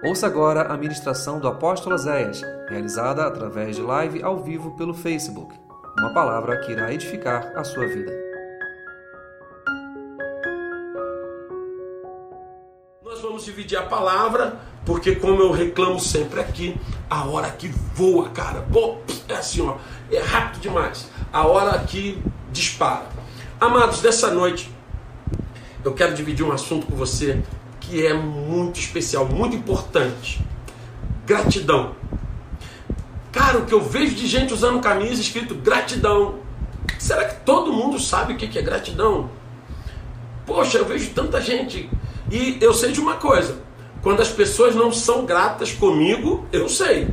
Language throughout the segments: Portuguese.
Ouça agora a ministração do apóstolo Zéias, realizada através de live ao vivo pelo Facebook. Uma palavra que irá edificar a sua vida. Nós vamos dividir a palavra, porque como eu reclamo sempre aqui, a hora que voa, cara, é assim, ó, é rápido demais. A hora que dispara. Amados, dessa noite eu quero dividir um assunto com você que é muito especial, muito importante. Gratidão. Cara, o que eu vejo de gente usando camisa escrito gratidão. Será que todo mundo sabe o que é gratidão? Poxa, eu vejo tanta gente. E eu sei de uma coisa: quando as pessoas não são gratas comigo, eu sei.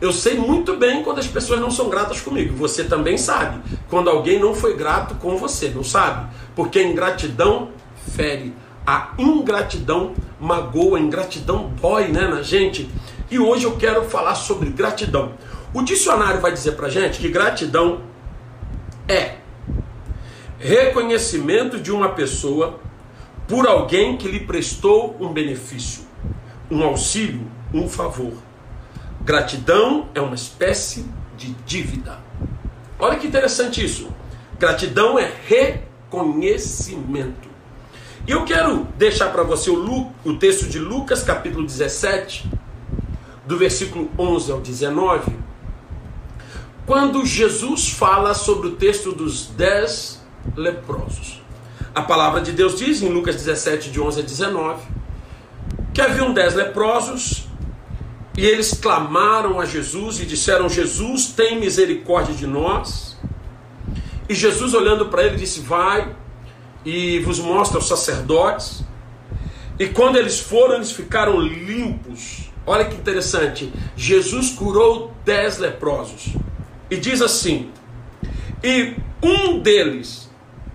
Eu sei muito bem quando as pessoas não são gratas comigo. Você também sabe. Quando alguém não foi grato com você, não sabe? Porque a ingratidão fere. A ingratidão magoa, a ingratidão dói né, na gente. E hoje eu quero falar sobre gratidão. O dicionário vai dizer pra gente que gratidão é reconhecimento de uma pessoa por alguém que lhe prestou um benefício, um auxílio, um favor. Gratidão é uma espécie de dívida. Olha que interessante isso. Gratidão é reconhecimento. E eu quero deixar para você o, Lu, o texto de Lucas, capítulo 17, do versículo 11 ao 19, quando Jesus fala sobre o texto dos dez leprosos. A palavra de Deus diz em Lucas 17, de 11 a 19, que haviam dez leprosos e eles clamaram a Jesus e disseram: Jesus, tem misericórdia de nós. E Jesus, olhando para ele, disse: Vai e vos mostra os sacerdotes. E quando eles foram, eles ficaram limpos. Olha que interessante. Jesus curou dez leprosos. E diz assim: E um deles,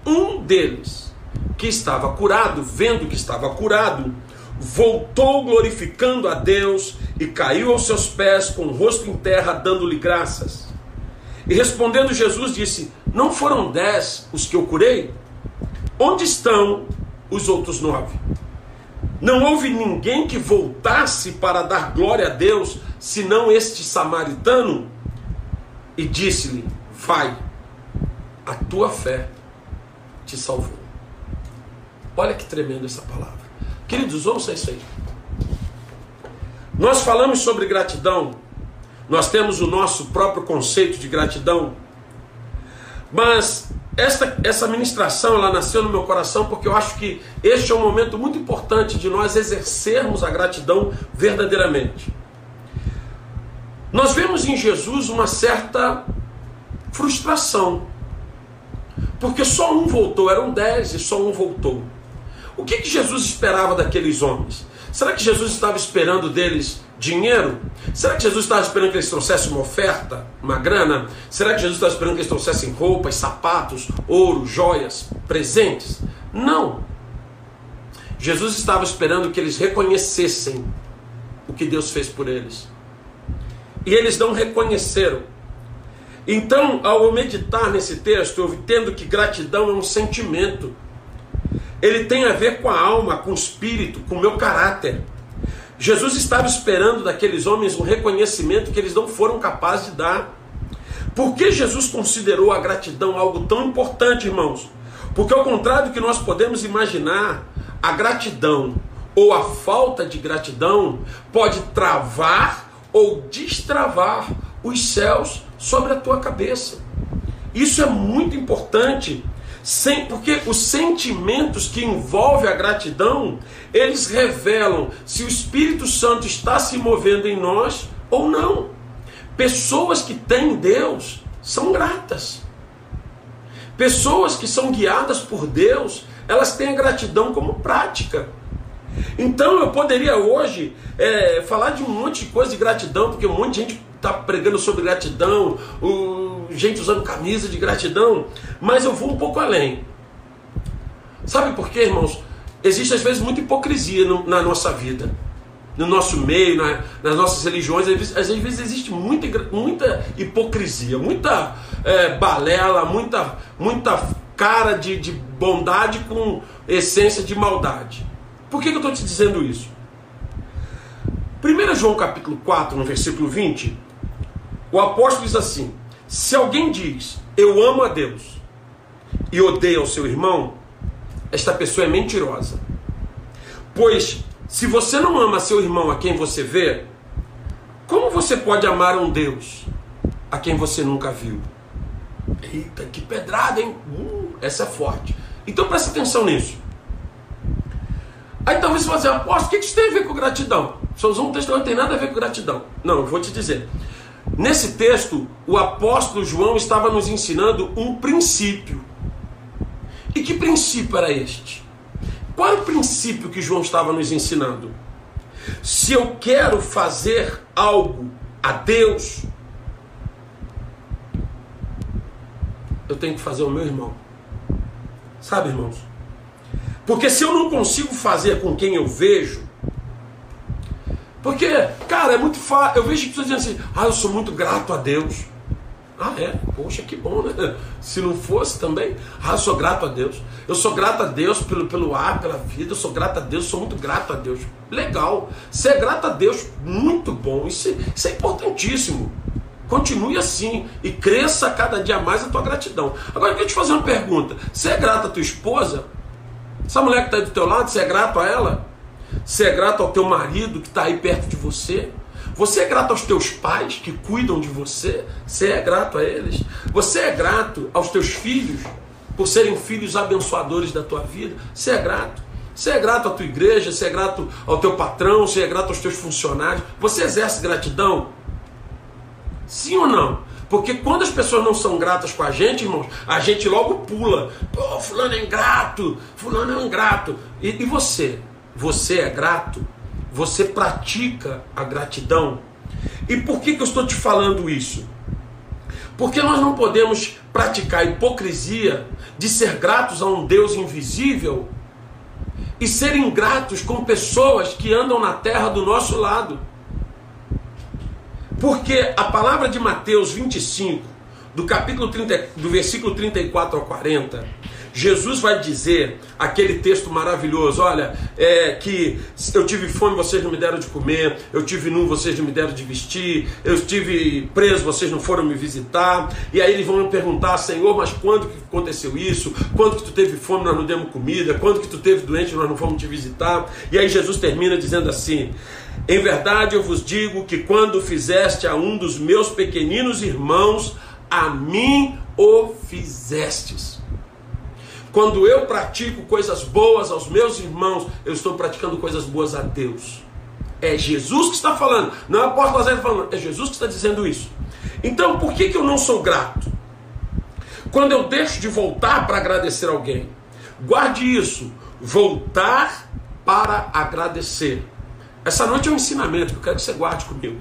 um deles, que estava curado, vendo que estava curado, voltou glorificando a Deus e caiu aos seus pés com o rosto em terra, dando-lhe graças. E respondendo Jesus, disse: Não foram dez os que eu curei? Onde estão os outros nove? Não houve ninguém que voltasse para dar glória a Deus, senão este samaritano? E disse-lhe: Vai, a tua fé te salvou. Olha que tremendo essa palavra. Queridos, ouça isso aí. Nós falamos sobre gratidão, nós temos o nosso próprio conceito de gratidão, mas essa, essa ministração ela nasceu no meu coração porque eu acho que este é um momento muito importante de nós exercermos a gratidão verdadeiramente. Nós vemos em Jesus uma certa frustração, porque só um voltou, eram dez e só um voltou. O que, que Jesus esperava daqueles homens? Será que Jesus estava esperando deles dinheiro? Será que Jesus estava esperando que eles trouxessem uma oferta, uma grana? Será que Jesus estava esperando que eles trouxessem roupas, sapatos, ouro, joias, presentes? Não. Jesus estava esperando que eles reconhecessem o que Deus fez por eles. E eles não reconheceram. Então, ao meditar nesse texto, eu entendo que gratidão é um sentimento. Ele tem a ver com a alma, com o espírito, com o meu caráter. Jesus estava esperando daqueles homens um reconhecimento que eles não foram capazes de dar. Por que Jesus considerou a gratidão algo tão importante, irmãos? Porque, ao contrário do que nós podemos imaginar, a gratidão ou a falta de gratidão pode travar ou destravar os céus sobre a tua cabeça. Isso é muito importante sem, porque os sentimentos que envolvem a gratidão, eles revelam se o Espírito Santo está se movendo em nós ou não. Pessoas que têm Deus são gratas. Pessoas que são guiadas por Deus, elas têm a gratidão como prática. Então eu poderia hoje é, falar de um monte de coisa de gratidão, porque um monte de gente está pregando sobre gratidão, o, gente usando camisa de gratidão, mas eu vou um pouco além. Sabe por quê, irmãos? Existe às vezes muita hipocrisia no, na nossa vida, no nosso meio, na, nas nossas religiões. Às vezes, existe muita, muita hipocrisia, muita é, balela, muita, muita cara de, de bondade com essência de maldade. Por que, que eu estou te dizendo isso? 1 João capítulo 4, no versículo 20, o apóstolo diz assim: Se alguém diz, eu amo a Deus, e odeia o seu irmão, esta pessoa é mentirosa. Pois, se você não ama seu irmão a quem você vê, como você pode amar um Deus a quem você nunca viu? Eita, que pedrada, hein? Uh, essa é forte. Então preste atenção nisso. Aí talvez você dizer, aposto, o que isso tem a ver com gratidão? Só usou um texto não tem nada a ver com gratidão. Não, eu vou te dizer. Nesse texto, o apóstolo João estava nos ensinando um princípio. E que princípio era este? Qual o princípio que João estava nos ensinando? Se eu quero fazer algo a Deus, eu tenho que fazer o meu irmão. Sabe, irmãos? Porque se eu não consigo fazer com quem eu vejo, porque, cara, é muito fácil. Eu vejo pessoas dizendo assim: ah, eu sou muito grato a Deus. Ah, é? Poxa, que bom, né? Se não fosse também, ah, eu sou grato a Deus. Eu sou grato a Deus pelo, pelo ar, pela vida. Eu sou grato a Deus, sou muito grato a Deus. Legal. Ser grato a Deus, muito bom. Isso, isso é importantíssimo. Continue assim e cresça cada dia mais a tua gratidão. Agora eu quero te fazer uma pergunta. Você é grato à tua esposa? Essa mulher que está do teu lado, você é grato a ela? Você é grato ao teu marido que está aí perto de você? Você é grato aos teus pais que cuidam de você? Você é grato a eles? Você é grato aos teus filhos por serem filhos abençoadores da tua vida? Você é grato? Você é grato à tua igreja? Você é grato ao teu patrão? Você é grato aos teus funcionários? Você exerce gratidão? Sim ou não? Porque quando as pessoas não são gratas com a gente, irmãos, a gente logo pula. Pô, fulano é ingrato, fulano é ingrato. E, e você? Você é grato? Você pratica a gratidão? E por que, que eu estou te falando isso? Porque nós não podemos praticar hipocrisia de ser gratos a um Deus invisível e ser ingratos com pessoas que andam na terra do nosso lado. Porque a palavra de Mateus 25, do capítulo 30, do versículo 34 ao 40, Jesus vai dizer aquele texto maravilhoso: olha, é, que eu tive fome, vocês não me deram de comer, eu tive nu, vocês não me deram de vestir, eu estive preso, vocês não foram me visitar. E aí eles vão me perguntar: Senhor, mas quando que aconteceu isso? Quando que tu teve fome, nós não demos comida? Quando que tu teve doente, nós não fomos te visitar? E aí Jesus termina dizendo assim: Em verdade eu vos digo que quando fizeste a um dos meus pequeninos irmãos, a mim o fizestes. Quando eu pratico coisas boas aos meus irmãos, eu estou praticando coisas boas a Deus. É Jesus que está falando, não é o apóstolo Zé falando, é Jesus que está dizendo isso. Então, por que, que eu não sou grato? Quando eu deixo de voltar para agradecer alguém, guarde isso, voltar para agradecer. Essa noite é um ensinamento que eu quero que você guarde comigo.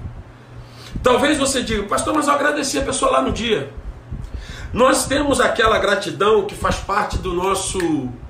Talvez você diga, pastor, mas eu agradeci a pessoa lá no dia. Nós temos aquela gratidão que faz parte do nosso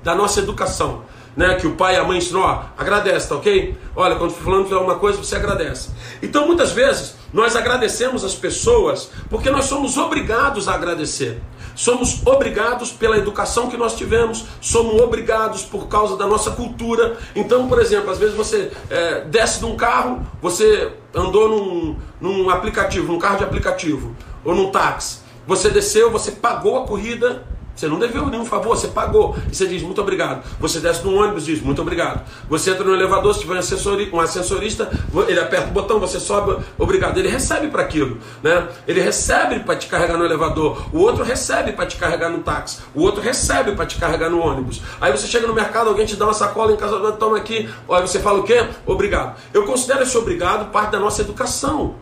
da nossa educação, né? Que o pai e a mãe ensinam, ó, agradece, tá ok? Olha, quando fulano fizer alguma coisa, você agradece. Então, muitas vezes, nós agradecemos as pessoas porque nós somos obrigados a agradecer. Somos obrigados pela educação que nós tivemos, somos obrigados por causa da nossa cultura. Então, por exemplo, às vezes você é, desce de um carro, você andou num, num aplicativo, num carro de aplicativo, ou num táxi. Você desceu, você pagou a corrida, você não deveu nenhum favor, você pagou. E você diz muito obrigado. Você desce no ônibus diz muito obrigado. Você entra no elevador, se tiver um, assessori, ascensorista, ele aperta o botão, você sobe, obrigado. Ele recebe para aquilo. Né? Ele recebe para te carregar no elevador. O outro recebe para te carregar no táxi. O outro recebe para te carregar no ônibus. Aí você chega no mercado, alguém te dá uma sacola em casa, toma aqui. Aí você fala o quê? Obrigado. Eu considero esse obrigado parte da nossa educação.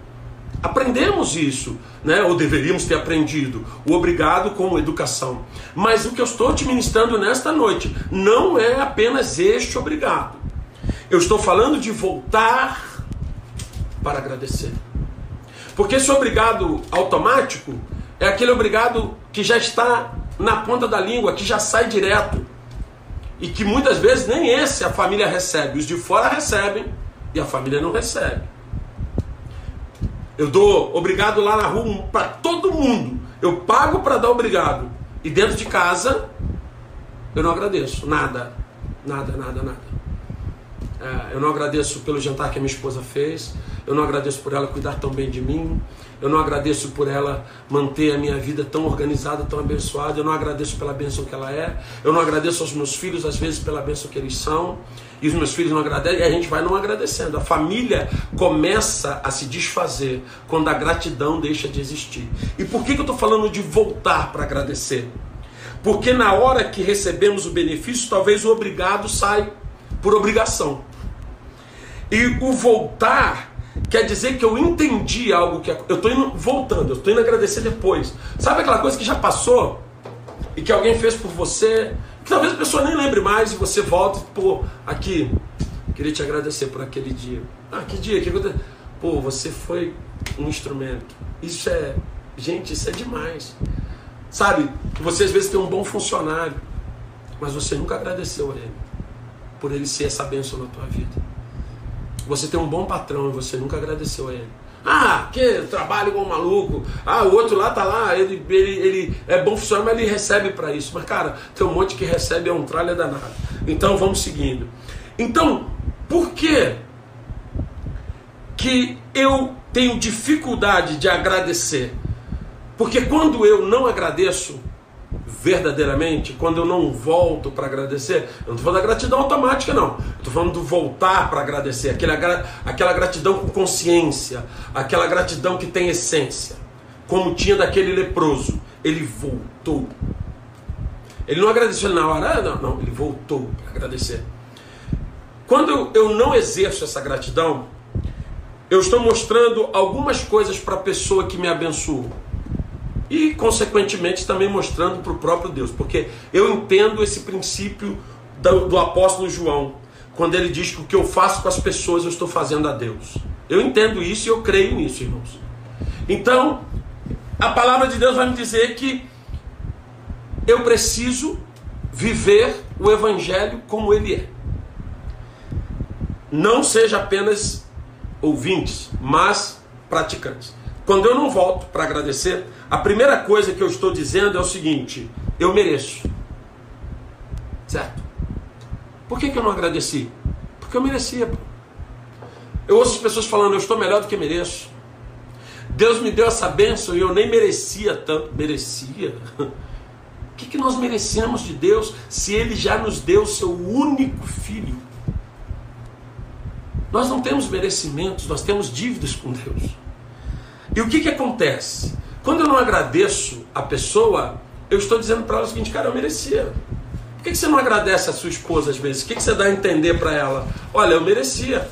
Aprendemos isso, né? ou deveríamos ter aprendido, o obrigado como educação. Mas o que eu estou te ministrando nesta noite não é apenas este obrigado. Eu estou falando de voltar para agradecer. Porque esse obrigado automático é aquele obrigado que já está na ponta da língua, que já sai direto. E que muitas vezes nem esse a família recebe. Os de fora recebem e a família não recebe. Eu dou obrigado lá na rua para todo mundo. Eu pago para dar obrigado. E dentro de casa, eu não agradeço. Nada. Nada, nada, nada. É, eu não agradeço pelo jantar que a minha esposa fez, eu não agradeço por ela cuidar tão bem de mim, eu não agradeço por ela manter a minha vida tão organizada, tão abençoada, eu não agradeço pela bênção que ela é, eu não agradeço aos meus filhos, às vezes, pela bênção que eles são, e os meus filhos não agradecem, e a gente vai não agradecendo. A família começa a se desfazer quando a gratidão deixa de existir. E por que, que eu estou falando de voltar para agradecer? Porque na hora que recebemos o benefício, talvez o obrigado sai por obrigação. E o voltar quer dizer que eu entendi algo que eu estou indo voltando, eu estou indo agradecer depois. Sabe aquela coisa que já passou e que alguém fez por você, que talvez a pessoa nem lembre mais e você volta, pô, aqui, queria te agradecer por aquele dia. Ah, que dia? Que aconteceu? Pô, você foi um instrumento. Isso é, gente, isso é demais. Sabe, você às vezes tem um bom funcionário, mas você nunca agradeceu a ele por ele ser essa bênção na tua vida. Você tem um bom patrão e você nunca agradeceu a ele. Ah, que trabalho igual um maluco. Ah, o outro lá tá lá, ele, ele, ele é bom funcionário, mas ele recebe para isso. Mas, cara, tem um monte que recebe é um tralha danado. Então vamos seguindo. Então, por que que eu tenho dificuldade de agradecer? Porque quando eu não agradeço verdadeiramente, quando eu não volto para agradecer, eu não estou falando da gratidão automática, não. Estou falando do voltar para agradecer, aquela, aquela gratidão com consciência, aquela gratidão que tem essência, como tinha daquele leproso. Ele voltou. Ele não agradeceu na hora, ah, não, não, ele voltou para agradecer. Quando eu, eu não exerço essa gratidão, eu estou mostrando algumas coisas para a pessoa que me abençoou e, consequentemente, também mostrando para o próprio Deus, porque eu entendo esse princípio do, do, apóstolo João, quando ele diz que o que eu faço com as pessoas eu estou fazendo a Deus. Eu entendo isso e eu creio nisso, irmãos. Então, a palavra de Deus vai me dizer que eu preciso viver o Evangelho como ele é. Não seja apenas ouvintes, mas praticantes. Quando eu não volto para agradecer, a primeira coisa que eu estou dizendo é o seguinte: eu mereço. Certo? Por que, que eu não agradeci? Porque eu merecia. Eu ouço as pessoas falando, eu estou melhor do que mereço. Deus me deu essa bênção e eu nem merecia tanto. Merecia? O que, que nós merecemos de Deus se Ele já nos deu o seu único filho? Nós não temos merecimentos, nós temos dívidas com Deus. E o que, que acontece? Quando eu não agradeço a pessoa, eu estou dizendo para ela o seguinte, cara, eu merecia. Por que, que você não agradece a sua esposa às vezes? O que, que você dá a entender para ela? Olha, eu merecia.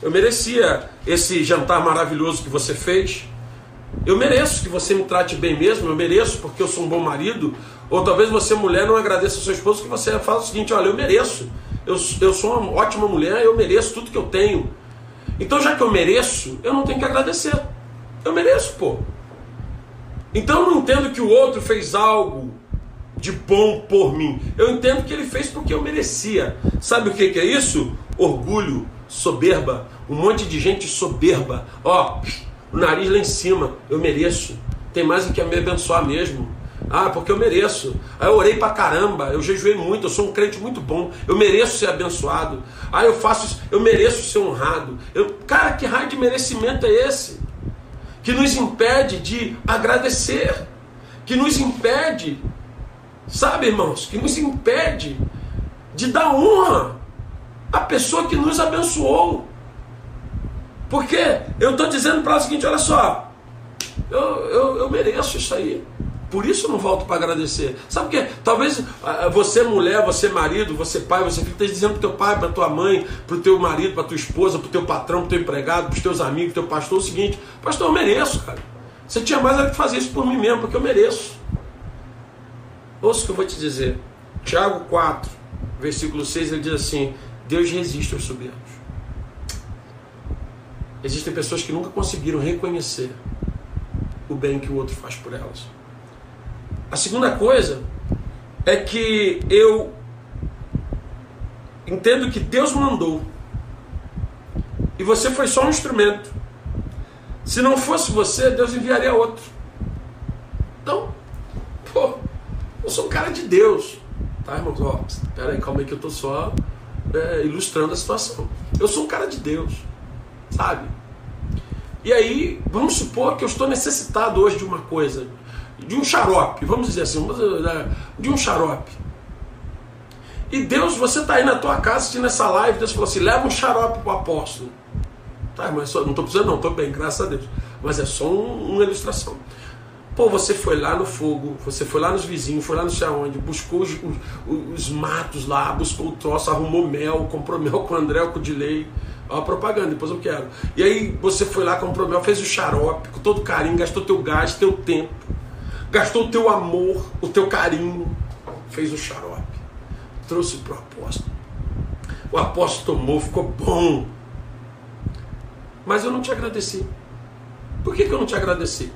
Eu merecia esse jantar maravilhoso que você fez. Eu mereço que você me trate bem mesmo, eu mereço porque eu sou um bom marido. Ou talvez você, mulher, não agradeça ao seu esposo, que você fala o seguinte: olha, eu mereço. Eu, eu sou uma ótima mulher, eu mereço tudo que eu tenho. Então, já que eu mereço, eu não tenho que agradecer. Eu mereço, pô. Então eu não entendo que o outro fez algo de bom por mim. Eu entendo que ele fez porque eu merecia. Sabe o que, que é isso? Orgulho, soberba, um monte de gente soberba. Ó, o nariz lá em cima, eu mereço. Tem mais do que me abençoar mesmo. Ah, porque eu mereço. Aí eu orei pra caramba, eu jejuei muito, eu sou um crente muito bom, eu mereço ser abençoado. Ah, eu faço, eu mereço ser honrado. Eu, cara, que raio de merecimento é esse? Que nos impede de agradecer, que nos impede, sabe, irmãos, que nos impede de dar honra à pessoa que nos abençoou. Porque eu estou dizendo para ela o seguinte: olha só, eu, eu, eu mereço isso aí. Por isso não volto para agradecer. Sabe o que? Talvez ah, você mulher, você marido, você pai, você filho, esteja dizendo para teu pai, para tua mãe, para o teu marido, para tua esposa, para o teu patrão, para teu empregado, para os teus amigos, teu pastor, o seguinte, pastor, eu mereço, cara. Você tinha mais a que fazer isso por mim mesmo, porque eu mereço. Ouça o que eu vou te dizer. Tiago 4, versículo 6, ele diz assim, Deus resiste aos soberbos. Existem pessoas que nunca conseguiram reconhecer o bem que o outro faz por elas. A segunda coisa é que eu entendo que Deus mandou e você foi só um instrumento. Se não fosse você, Deus enviaria outro. Então, pô, eu sou um cara de Deus. Tá, irmãos? Ó, pera aí, calma aí que eu tô só é, ilustrando a situação. Eu sou um cara de Deus, sabe? E aí, vamos supor que eu estou necessitado hoje de uma coisa, de um xarope, vamos dizer assim, é, de um xarope. E Deus, você está aí na tua casa assistindo essa live, Deus falou assim: leva um xarope para o apóstolo. Tá, mas só, não estou precisando, não, estou bem, graças a Deus. Mas é só um, uma ilustração. Pô, você foi lá no fogo, você foi lá nos vizinhos, foi lá não sei aonde, buscou os, os, os matos lá, buscou o troço, arrumou mel, comprou mel com o André, com o Dilei. A propaganda, depois eu quero. E aí você foi lá, comprou mel, fez o xarope, com todo carinho, gastou teu gás, teu tempo, gastou o teu amor, o teu carinho, fez o xarope, trouxe para o apóstolo. O apóstolo tomou, ficou bom. Mas eu não te agradeci. Por que, que eu não te agradeci?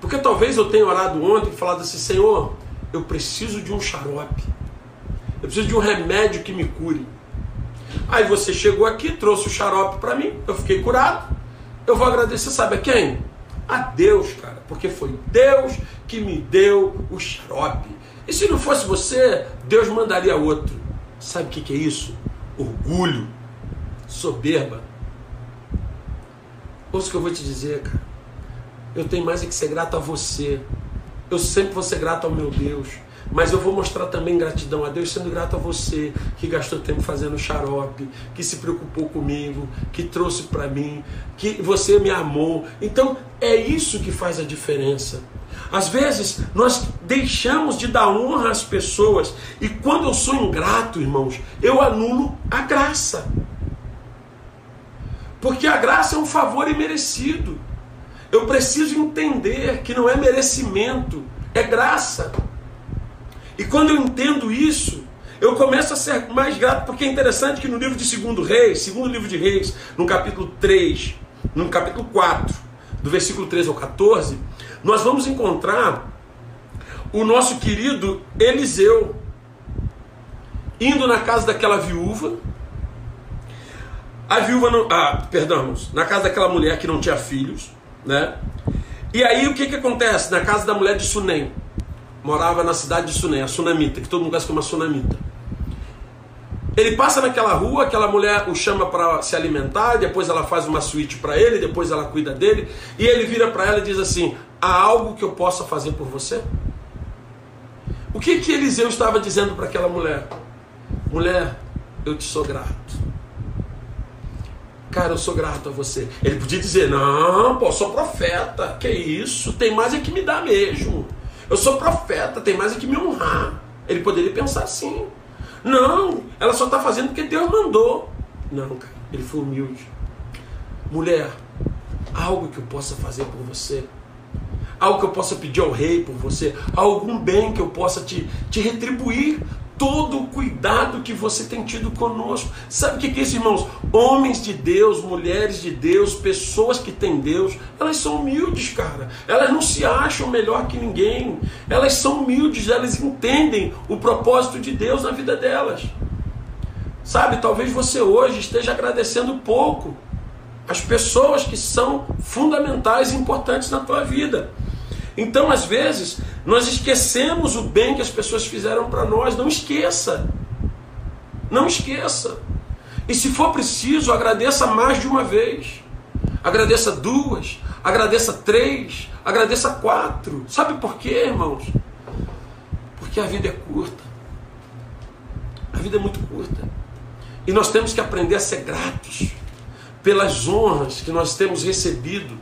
Porque talvez eu tenha orado ontem e falado assim, Senhor, eu preciso de um xarope. Eu preciso de um remédio que me cure. Aí você chegou aqui, trouxe o xarope para mim, eu fiquei curado. Eu vou agradecer, sabe a quem? A Deus, cara. Porque foi Deus que me deu o xarope. E se não fosse você, Deus mandaria outro. Sabe o que, que é isso? Orgulho, soberba. Ouça o que eu vou te dizer, cara. Eu tenho mais é que ser grato a você. Eu sempre vou ser grato ao meu Deus. Mas eu vou mostrar também gratidão a Deus, sendo grato a você que gastou tempo fazendo xarope, que se preocupou comigo, que trouxe para mim, que você me amou. Então é isso que faz a diferença. Às vezes nós deixamos de dar honra às pessoas e quando eu sou ingrato, irmãos, eu anulo a graça. Porque a graça é um favor imerecido. Eu preciso entender que não é merecimento, é graça. E quando eu entendo isso, eu começo a ser mais grato, porque é interessante que no livro de Segundo Reis, segundo livro de Reis, no capítulo 3, no capítulo 4, do versículo 13 ao 14, nós vamos encontrar o nosso querido Eliseu indo na casa daquela viúva. A viúva não, ah, perdão, na casa daquela mulher que não tinha filhos né? E aí o que, que acontece? Na casa da mulher de Sunem, morava na cidade de Sunem, a Sunamita, que todo mundo conhece como a Sunamita. Ele passa naquela rua, aquela mulher o chama para se alimentar, depois ela faz uma suíte para ele, depois ela cuida dele, e ele vira para ela e diz assim: Há algo que eu possa fazer por você? O que que Eliseu estava dizendo para aquela mulher? Mulher, eu te sou grato. Cara, eu sou grato a você. Ele podia dizer: Não, pô, sou profeta. Que isso? Tem mais é que me dar mesmo. Eu sou profeta, tem mais é que me honrar. Ele poderia pensar assim. Não, ela só está fazendo porque Deus mandou. Não, cara, ele foi humilde. Mulher, algo que eu possa fazer por você, algo que eu possa pedir ao rei por você, algum bem que eu possa te, te retribuir todo o cuidado que você tem tido conosco. Sabe o que é isso, irmãos? Homens de Deus, mulheres de Deus, pessoas que têm Deus, elas são humildes, cara. Elas não se acham melhor que ninguém. Elas são humildes, elas entendem o propósito de Deus na vida delas. Sabe, talvez você hoje esteja agradecendo pouco as pessoas que são fundamentais e importantes na tua vida. Então, às vezes, nós esquecemos o bem que as pessoas fizeram para nós. Não esqueça. Não esqueça. E se for preciso, agradeça mais de uma vez. Agradeça duas, agradeça três, agradeça quatro. Sabe por quê, irmãos? Porque a vida é curta. A vida é muito curta. E nós temos que aprender a ser gratos pelas honras que nós temos recebido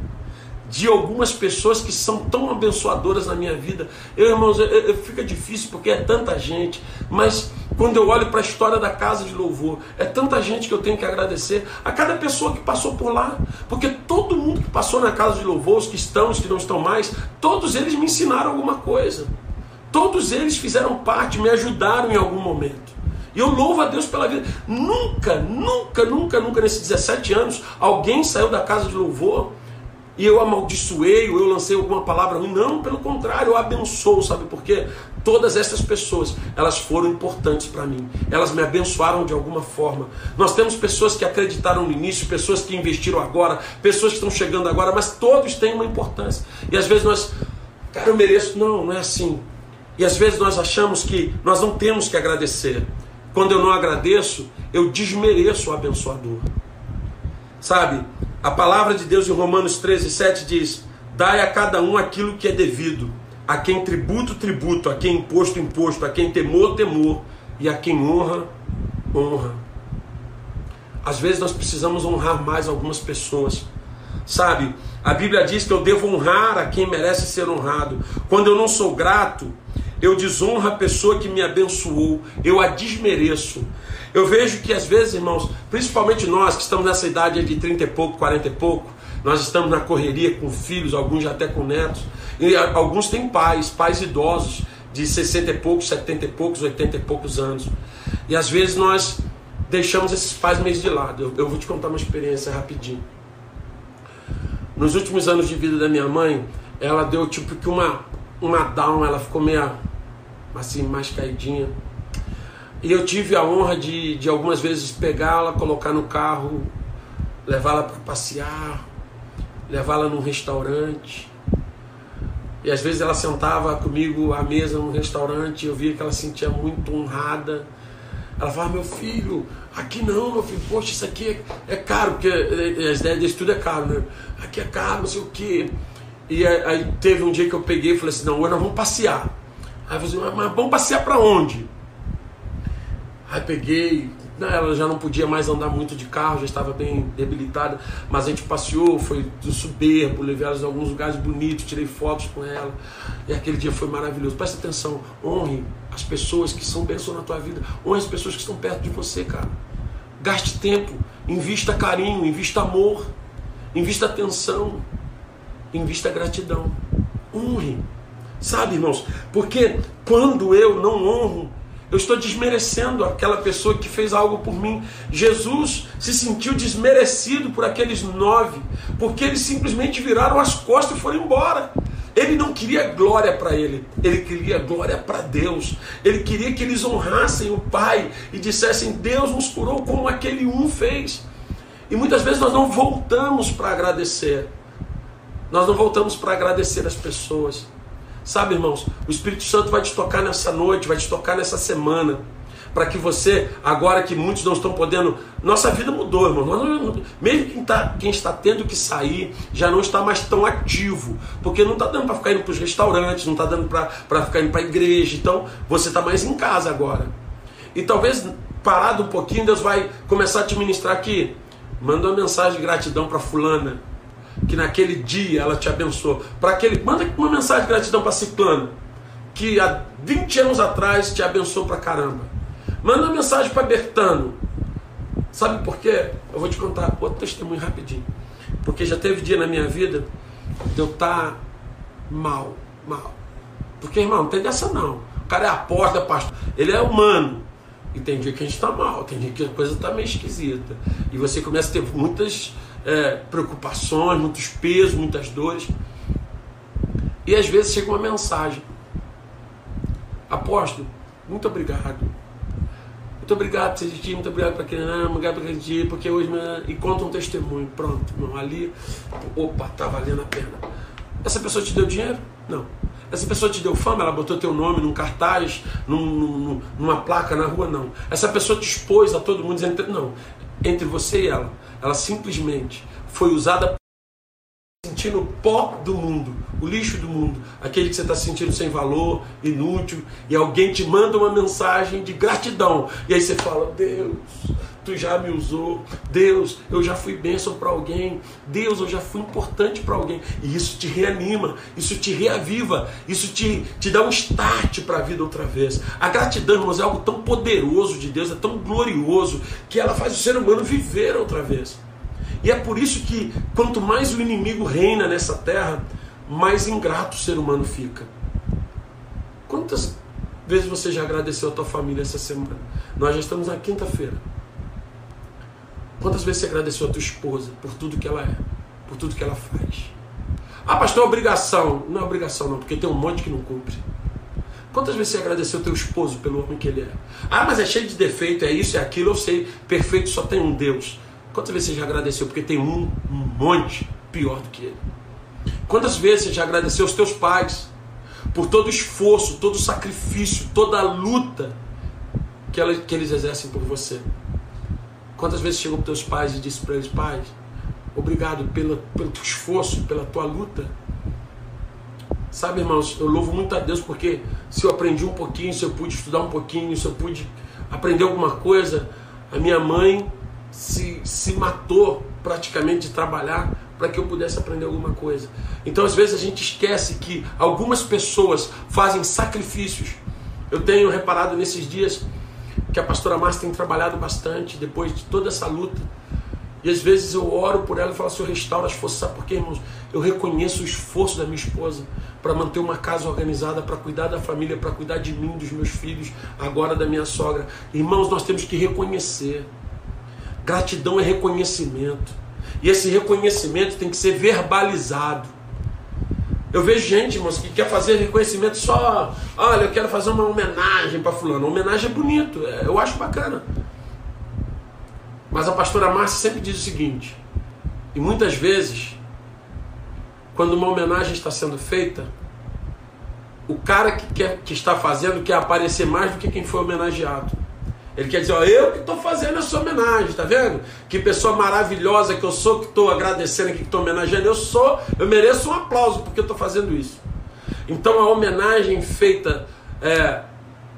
de algumas pessoas que são tão abençoadoras na minha vida. Eu, irmãos, eu, eu, fica difícil porque é tanta gente, mas quando eu olho para a história da casa de louvor, é tanta gente que eu tenho que agradecer a cada pessoa que passou por lá, porque todo mundo que passou na casa de louvor, os que estão, os que não estão mais, todos eles me ensinaram alguma coisa. Todos eles fizeram parte, me ajudaram em algum momento. E eu louvo a Deus pela vida. Nunca, nunca, nunca, nunca nesses 17 anos, alguém saiu da casa de louvor e eu amaldiçoei ou eu lancei alguma palavra ruim. Não, pelo contrário, eu abençoo, sabe por quê? Todas essas pessoas, elas foram importantes para mim. Elas me abençoaram de alguma forma. Nós temos pessoas que acreditaram no início, pessoas que investiram agora, pessoas que estão chegando agora, mas todos têm uma importância. E às vezes nós, cara, eu mereço. Não, não é assim. E às vezes nós achamos que nós não temos que agradecer. quando eu não agradeço, eu desmereço o abençoador. Sabe? A palavra de Deus em Romanos 13, 7 diz: Dai a cada um aquilo que é devido, a quem tributo, tributo, a quem imposto, imposto, a quem temor, temor, e a quem honra, honra. Às vezes nós precisamos honrar mais algumas pessoas. Sabe? A Bíblia diz que eu devo honrar a quem merece ser honrado. Quando eu não sou grato, eu desonro a pessoa que me abençoou, eu a desmereço. Eu vejo que às vezes, irmãos, principalmente nós que estamos nessa idade de 30 e pouco, 40 e pouco, nós estamos na correria com filhos, alguns já até com netos, e alguns têm pais, pais idosos, de 60 e poucos, 70 e poucos, 80 e poucos anos. E às vezes nós deixamos esses pais meio de lado. Eu, eu vou te contar uma experiência rapidinho. Nos últimos anos de vida da minha mãe, ela deu tipo que uma, uma down, ela ficou meio assim, mais caidinha. E eu tive a honra de, de algumas vezes pegá-la, colocar no carro, levá-la para passear, levá-la num restaurante. E às vezes ela sentava comigo à mesa num restaurante, eu via que ela se sentia muito honrada. Ela falava, meu filho, aqui não, meu filho, poxa, isso aqui é, é caro, porque as ideias desse tudo é caro, né? Aqui é caro, não sei o quê. E aí teve um dia que eu peguei e falei assim, não, hoje nós vamos passear. Aí eu falei assim, mas vamos passear para onde? Aí peguei, né, ela já não podia mais andar muito de carro, já estava bem debilitada, mas a gente passeou, foi do soberbo, levei ela em alguns lugares bonitos, tirei fotos com ela, e aquele dia foi maravilhoso. Presta atenção, honre as pessoas que são bênção na tua vida, honre as pessoas que estão perto de você, cara. Gaste tempo, invista carinho, invista amor, invista atenção, invista gratidão. Honre. Sabe, irmãos? Porque quando eu não honro, eu estou desmerecendo aquela pessoa que fez algo por mim. Jesus se sentiu desmerecido por aqueles nove, porque eles simplesmente viraram as costas e foram embora. Ele não queria glória para ele, ele queria glória para Deus. Ele queria que eles honrassem o Pai e dissessem: Deus nos curou como aquele um fez. E muitas vezes nós não voltamos para agradecer. Nós não voltamos para agradecer as pessoas. Sabe, irmãos, o Espírito Santo vai te tocar nessa noite, vai te tocar nessa semana para que você, agora que muitos não estão podendo, nossa vida mudou, irmão. Mesmo quem, tá, quem está tendo que sair já não está mais tão ativo, porque não está dando para ficar indo para os restaurantes, não está dando para ficar indo para a igreja. Então você está mais em casa agora. E talvez parado um pouquinho, Deus vai começar a te ministrar aqui. Manda uma mensagem de gratidão para fulana, que naquele dia ela te abençoou. Para aquele, manda uma mensagem de gratidão para ciclano, que há 20 anos atrás te abençoou para caramba. Manda uma mensagem para Bertano. Sabe por quê? Eu vou te contar outro testemunho rapidinho. Porque já teve dia na minha vida de eu estar tá mal, mal. Porque, irmão, não tem dessa não. O cara é a porta, pastor. Ele é humano. E tem dia que a gente está mal, tem dia que a coisa está meio esquisita. E você começa a ter muitas é, preocupações, muitos pesos, muitas dores. E às vezes chega uma mensagem. Apóstolo, muito obrigado. Muito obrigado por existir, muito obrigado para quem ama, obrigado por existir, porque hoje. E conta um testemunho. Pronto, irmão, ali, opa, tá valendo a pena. Essa pessoa te deu dinheiro? Não. Essa pessoa te deu fama, ela botou teu nome num cartaz, num, num, numa placa na rua? Não. Essa pessoa te expôs a todo mundo dizendo. Não. Entre você e ela, ela simplesmente foi usada sentindo o pó do mundo, o lixo do mundo, aquele que você está sentindo sem valor, inútil, e alguém te manda uma mensagem de gratidão, e aí você fala: Deus, tu já me usou, Deus, eu já fui bênção para alguém, Deus, eu já fui importante para alguém, e isso te reanima, isso te reaviva, isso te, te dá um start para a vida outra vez. A gratidão, irmãos, é algo tão poderoso de Deus, é tão glorioso, que ela faz o ser humano viver outra vez. E é por isso que quanto mais o inimigo reina nessa terra, mais ingrato o ser humano fica. Quantas vezes você já agradeceu a tua família essa semana? Nós já estamos na quinta-feira. Quantas vezes você agradeceu a tua esposa por tudo que ela é, por tudo que ela faz? Ah, pastor, é obrigação. Não é obrigação, não, porque tem um monte que não cumpre. Quantas vezes você agradeceu teu esposo pelo homem que ele é? Ah, mas é cheio de defeito, é isso, é aquilo, eu sei. Perfeito só tem um Deus. Quantas vezes você já agradeceu? Porque tem um, um monte pior do que ele. Quantas vezes você já agradeceu aos teus pais por todo o esforço, todo o sacrifício, toda a luta que, ela, que eles exercem por você. Quantas vezes chegou para teus pais e disse para eles, pais, obrigado pelo, pelo teu esforço, pela tua luta. Sabe, irmãos, eu louvo muito a Deus porque se eu aprendi um pouquinho, se eu pude estudar um pouquinho, se eu pude aprender alguma coisa, a minha mãe se, se matou praticamente de trabalhar para que eu pudesse aprender alguma coisa. Então, às vezes, a gente esquece que algumas pessoas fazem sacrifícios. Eu tenho reparado nesses dias que a pastora Márcia tem trabalhado bastante depois de toda essa luta. E às vezes eu oro por ela e falo, Senhor, restaura as forças. Sabe por quê, irmãos? Eu reconheço o esforço da minha esposa para manter uma casa organizada, para cuidar da família, para cuidar de mim, dos meus filhos, agora da minha sogra. Irmãos, nós temos que reconhecer. Gratidão é reconhecimento. E esse reconhecimento tem que ser verbalizado. Eu vejo gente, irmãos, que quer fazer reconhecimento só. Olha, eu quero fazer uma homenagem para fulano. Homenagem é bonito, é, eu acho bacana. Mas a pastora Márcia sempre diz o seguinte, e muitas vezes, quando uma homenagem está sendo feita, o cara que, quer, que está fazendo quer aparecer mais do que quem foi homenageado. Ele quer dizer, ó, eu que estou fazendo essa homenagem, tá vendo? Que pessoa maravilhosa que eu sou, que estou agradecendo aqui, que estou homenageando. Eu sou, eu mereço um aplauso porque eu estou fazendo isso. Então a homenagem feita é,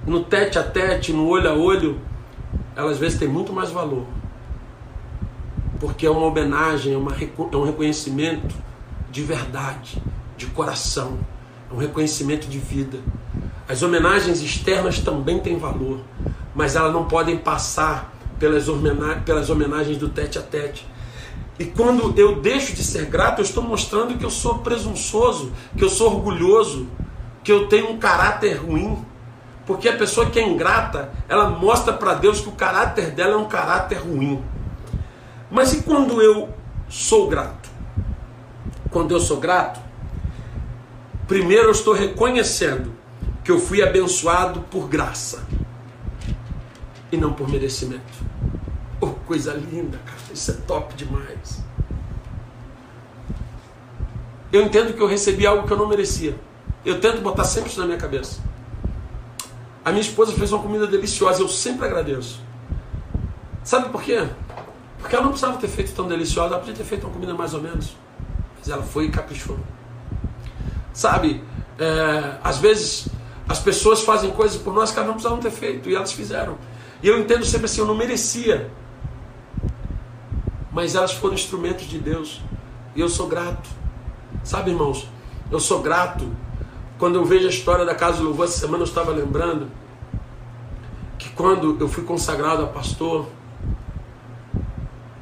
no tete a tete, no olho a olho, ela às vezes tem muito mais valor. Porque é uma homenagem, é, uma, é um reconhecimento de verdade, de coração, é um reconhecimento de vida. As homenagens externas também têm valor, mas elas não podem passar pelas, pelas homenagens do tete a tete. E quando eu deixo de ser grato, eu estou mostrando que eu sou presunçoso, que eu sou orgulhoso, que eu tenho um caráter ruim. Porque a pessoa que é ingrata, ela mostra para Deus que o caráter dela é um caráter ruim. Mas e quando eu sou grato? Quando eu sou grato, primeiro eu estou reconhecendo que eu fui abençoado por graça e não por merecimento. Oh, coisa linda, cara, isso é top demais. Eu entendo que eu recebi algo que eu não merecia. Eu tento botar sempre isso na minha cabeça. A minha esposa fez uma comida deliciosa, eu sempre agradeço. Sabe por quê? Porque ela não precisava ter feito tão deliciosa, ela podia ter feito uma comida mais ou menos. Mas ela foi e caprichou. Sabe, é, às vezes as pessoas fazem coisas por nós que elas não precisavam ter feito e elas fizeram. E eu entendo sempre assim, eu não merecia. Mas elas foram instrumentos de Deus. E eu sou grato. Sabe, irmãos, eu sou grato. Quando eu vejo a história da Casa do Louvor, essa semana eu estava lembrando que quando eu fui consagrado a pastor,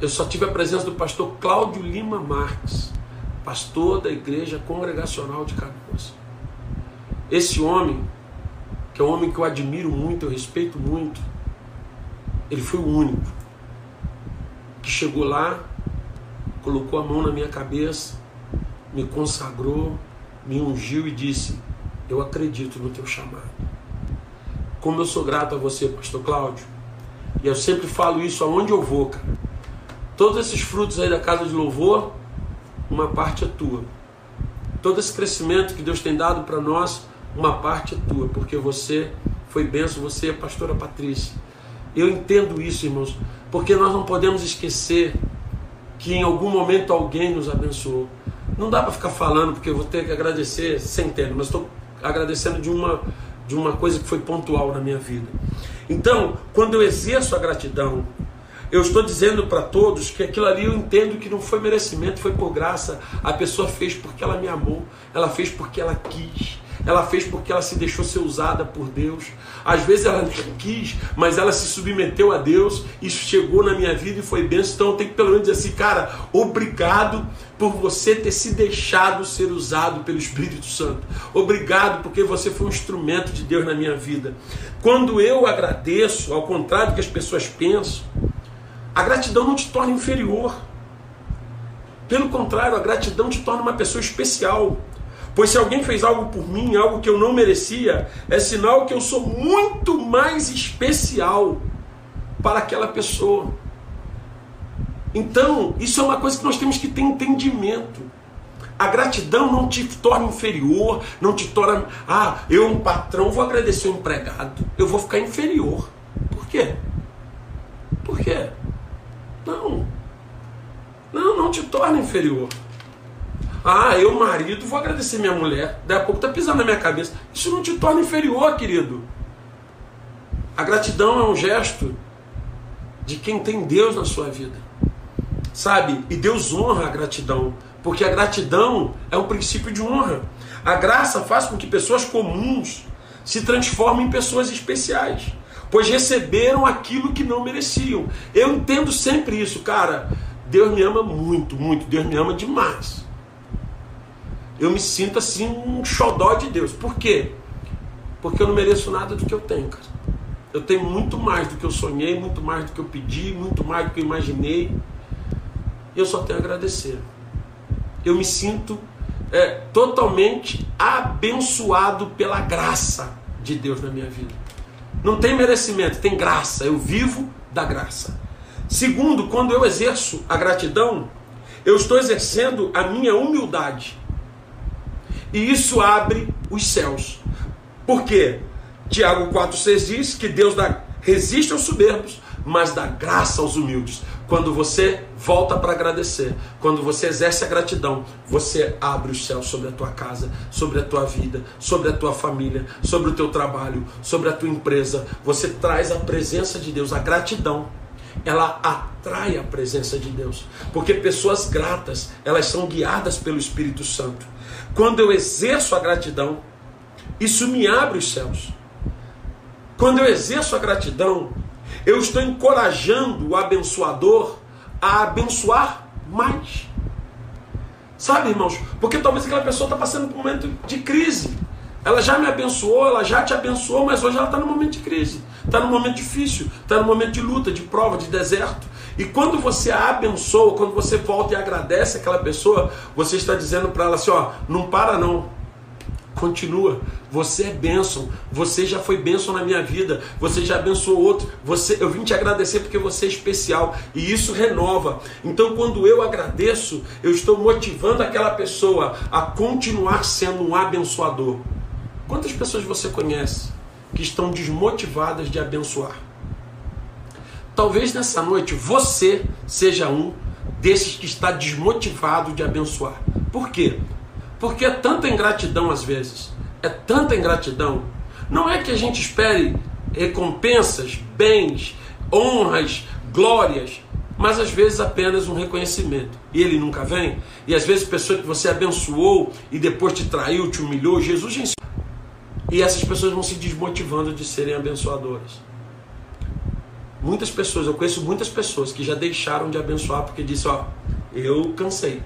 eu só tive a presença do pastor Cláudio Lima Marques, pastor da Igreja Congregacional de Canoas. Esse homem que é um homem que eu admiro muito, eu respeito muito, ele foi o único que chegou lá, colocou a mão na minha cabeça, me consagrou, me ungiu e disse: Eu acredito no teu chamado. Como eu sou grato a você, Pastor Cláudio. E eu sempre falo isso aonde eu vou, cara. Todos esses frutos aí da casa de louvor, uma parte é tua. Todo esse crescimento que Deus tem dado para nós, uma parte é tua, porque você foi benção, você é a pastora Patrícia. Eu entendo isso, irmãos, porque nós não podemos esquecer que em algum momento alguém nos abençoou. Não dá para ficar falando, porque eu vou ter que agradecer centenas, mas estou agradecendo de uma, de uma coisa que foi pontual na minha vida. Então, quando eu exerço a gratidão, eu estou dizendo para todos que aquilo ali eu entendo que não foi merecimento, foi por graça. A pessoa fez porque ela me amou, ela fez porque ela quis, ela fez porque ela se deixou ser usada por Deus. Às vezes ela nem quis, mas ela se submeteu a Deus. Isso chegou na minha vida e foi benção. Então eu tenho que pelo menos dizer assim, cara, obrigado por você ter se deixado ser usado pelo Espírito Santo. Obrigado porque você foi um instrumento de Deus na minha vida. Quando eu agradeço, ao contrário do que as pessoas pensam, a gratidão não te torna inferior. Pelo contrário, a gratidão te torna uma pessoa especial. Pois se alguém fez algo por mim, algo que eu não merecia, é sinal que eu sou muito mais especial para aquela pessoa. Então, isso é uma coisa que nós temos que ter entendimento. A gratidão não te torna inferior, não te torna, ah, eu, um patrão, vou agradecer o empregado, eu vou ficar inferior. Por quê? Por quê? Não. Não, não te torna inferior. Ah, eu, marido, vou agradecer minha mulher. Daqui a pouco tá pisando na minha cabeça. Isso não te torna inferior, querido. A gratidão é um gesto de quem tem Deus na sua vida. Sabe? E Deus honra a gratidão. Porque a gratidão é um princípio de honra. A graça faz com que pessoas comuns se transformem em pessoas especiais. Pois receberam aquilo que não mereciam. Eu entendo sempre isso, cara. Deus me ama muito, muito. Deus me ama demais eu me sinto assim um xodó de Deus. Por quê? Porque eu não mereço nada do que eu tenho, cara. Eu tenho muito mais do que eu sonhei, muito mais do que eu pedi, muito mais do que eu imaginei. E eu só tenho a agradecer. Eu me sinto é, totalmente abençoado pela graça de Deus na minha vida. Não tem merecimento, tem graça. Eu vivo da graça. Segundo, quando eu exerço a gratidão, eu estou exercendo a minha humildade. E isso abre os céus. Por quê? Tiago 4,6 diz que Deus dá, resiste aos soberbos, mas dá graça aos humildes. Quando você volta para agradecer, quando você exerce a gratidão, você abre os céus sobre a tua casa, sobre a tua vida, sobre a tua família, sobre o teu trabalho, sobre a tua empresa. Você traz a presença de Deus, a gratidão. Ela atrai a presença de Deus, porque pessoas gratas, elas são guiadas pelo Espírito Santo. Quando eu exerço a gratidão, isso me abre os céus. Quando eu exerço a gratidão, eu estou encorajando o abençoador a abençoar mais. Sabe, irmãos? Porque talvez aquela pessoa está passando por um momento de crise. Ela já me abençoou, ela já te abençoou, mas hoje ela está no momento de crise, está no momento difícil, está no momento de luta, de prova, de deserto. E quando você abençoa, quando você volta e agradece aquela pessoa, você está dizendo para ela assim: ó, não para não. Continua. Você é bênção. Você já foi bênção na minha vida. Você já abençoou outro. Você, eu vim te agradecer porque você é especial. E isso renova. Então, quando eu agradeço, eu estou motivando aquela pessoa a continuar sendo um abençoador. Quantas pessoas você conhece que estão desmotivadas de abençoar? Talvez nessa noite você seja um desses que está desmotivado de abençoar. Por quê? Porque é tanta ingratidão às vezes, é tanta ingratidão. Não é que a gente espere recompensas, bens, honras, glórias, mas às vezes apenas um reconhecimento. E ele nunca vem. E às vezes pessoa que você abençoou e depois te traiu, te humilhou, Jesus ensinou. E essas pessoas vão se desmotivando de serem abençoadoras. Muitas pessoas, eu conheço muitas pessoas que já deixaram de abençoar porque disse, ó, eu cansei.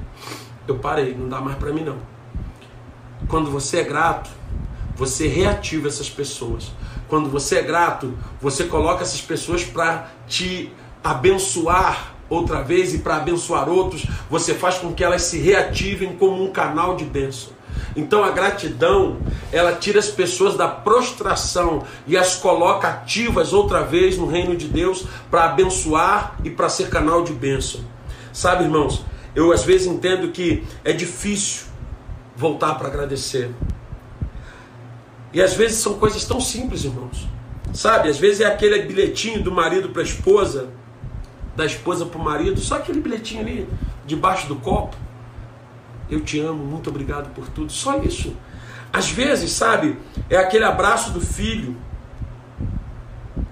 Eu parei, não dá mais para mim não. Quando você é grato, você reativa essas pessoas. Quando você é grato, você coloca essas pessoas para te abençoar outra vez e para abençoar outros, você faz com que elas se reativem como um canal de bênção. Então a gratidão, ela tira as pessoas da prostração e as coloca ativas outra vez no reino de Deus para abençoar e para ser canal de bênção. Sabe, irmãos, eu às vezes entendo que é difícil voltar para agradecer. E às vezes são coisas tão simples, irmãos. Sabe, às vezes é aquele bilhetinho do marido para a esposa, da esposa para o marido, só aquele bilhetinho ali debaixo do copo eu te amo, muito obrigado por tudo. Só isso. Às vezes, sabe, é aquele abraço do filho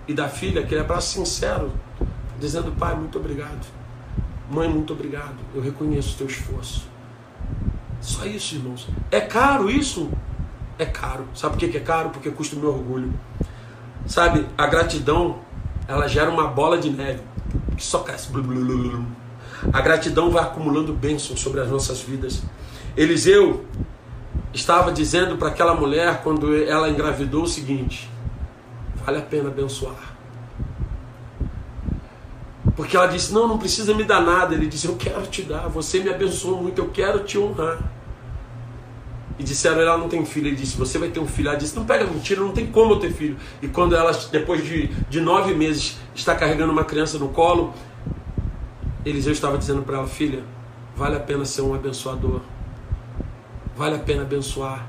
e da filha, aquele abraço sincero, dizendo: Pai, muito obrigado. Mãe, muito obrigado. Eu reconheço o teu esforço. Só isso, irmãos. É caro isso? É caro. Sabe por que é caro? Porque custa o meu orgulho. Sabe, a gratidão, ela gera uma bola de neve que só cresce. A gratidão vai acumulando bênçãos sobre as nossas vidas. Eliseu estava dizendo para aquela mulher, quando ela engravidou, o seguinte: vale a pena abençoar. Porque ela disse: Não, não precisa me dar nada. Ele disse: Eu quero te dar. Você me abençoou muito, eu quero te honrar. E disseram: Ela não tem filho. Ele disse: Você vai ter um filho. Ela disse: Não pega mentira, não tem como eu ter filho. E quando ela, depois de, de nove meses, está carregando uma criança no colo, Eliseu estava dizendo para ela, filha, vale a pena ser um abençoador. Vale a pena abençoar.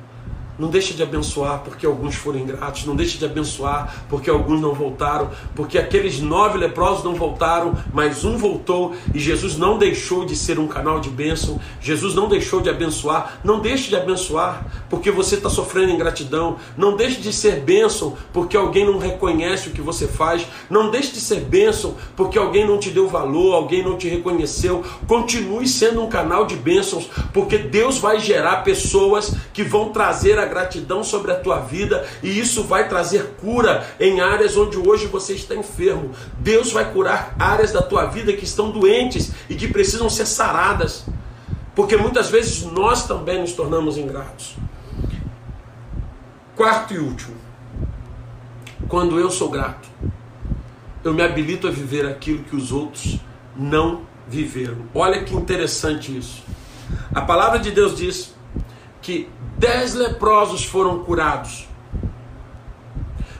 Não deixe de abençoar porque alguns foram ingratos. Não deixe de abençoar porque alguns não voltaram. Porque aqueles nove leprosos não voltaram, mas um voltou. E Jesus não deixou de ser um canal de bênção. Jesus não deixou de abençoar. Não deixe de abençoar porque você está sofrendo ingratidão. Não deixe de ser bênção porque alguém não reconhece o que você faz. Não deixe de ser bênção porque alguém não te deu valor, alguém não te reconheceu. Continue sendo um canal de bênçãos porque Deus vai gerar pessoas que vão trazer a gratidão sobre a tua vida e isso vai trazer cura em áreas onde hoje você está enfermo. Deus vai curar áreas da tua vida que estão doentes e que precisam ser saradas. Porque muitas vezes nós também nos tornamos ingratos. Quarto e último. Quando eu sou grato, eu me habilito a viver aquilo que os outros não viveram. Olha que interessante isso. A palavra de Deus diz que dez leprosos foram curados,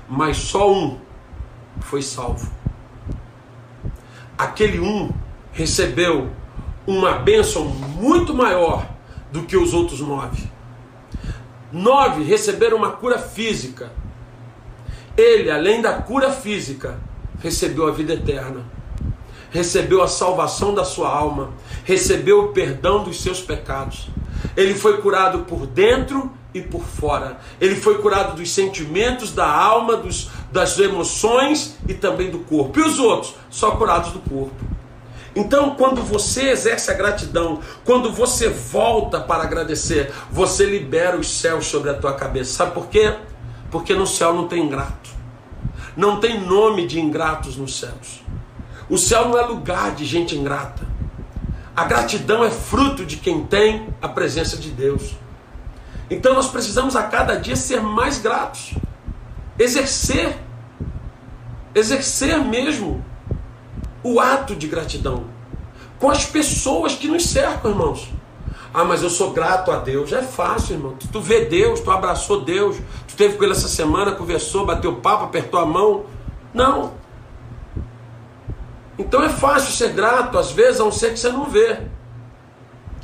mas só um foi salvo. Aquele um recebeu uma bênção muito maior do que os outros nove. Nove receberam uma cura física. Ele, além da cura física, recebeu a vida eterna, recebeu a salvação da sua alma, recebeu o perdão dos seus pecados. Ele foi curado por dentro e por fora. Ele foi curado dos sentimentos, da alma, dos, das emoções e também do corpo. E os outros? Só curados do corpo. Então, quando você exerce a gratidão, quando você volta para agradecer, você libera os céus sobre a tua cabeça. Sabe por quê? Porque no céu não tem ingrato. Não tem nome de ingratos nos céus. O céu não é lugar de gente ingrata. A gratidão é fruto de quem tem a presença de Deus. Então nós precisamos a cada dia ser mais gratos. Exercer, exercer mesmo o ato de gratidão com as pessoas que nos cercam, irmãos. Ah, mas eu sou grato a Deus. É fácil, irmão. Tu, vê Deus, tu abraçou Deus, tu teve com ele essa semana, conversou, bateu papo, apertou a mão. Não. Então é fácil ser grato, às vezes, a um ser que você não vê.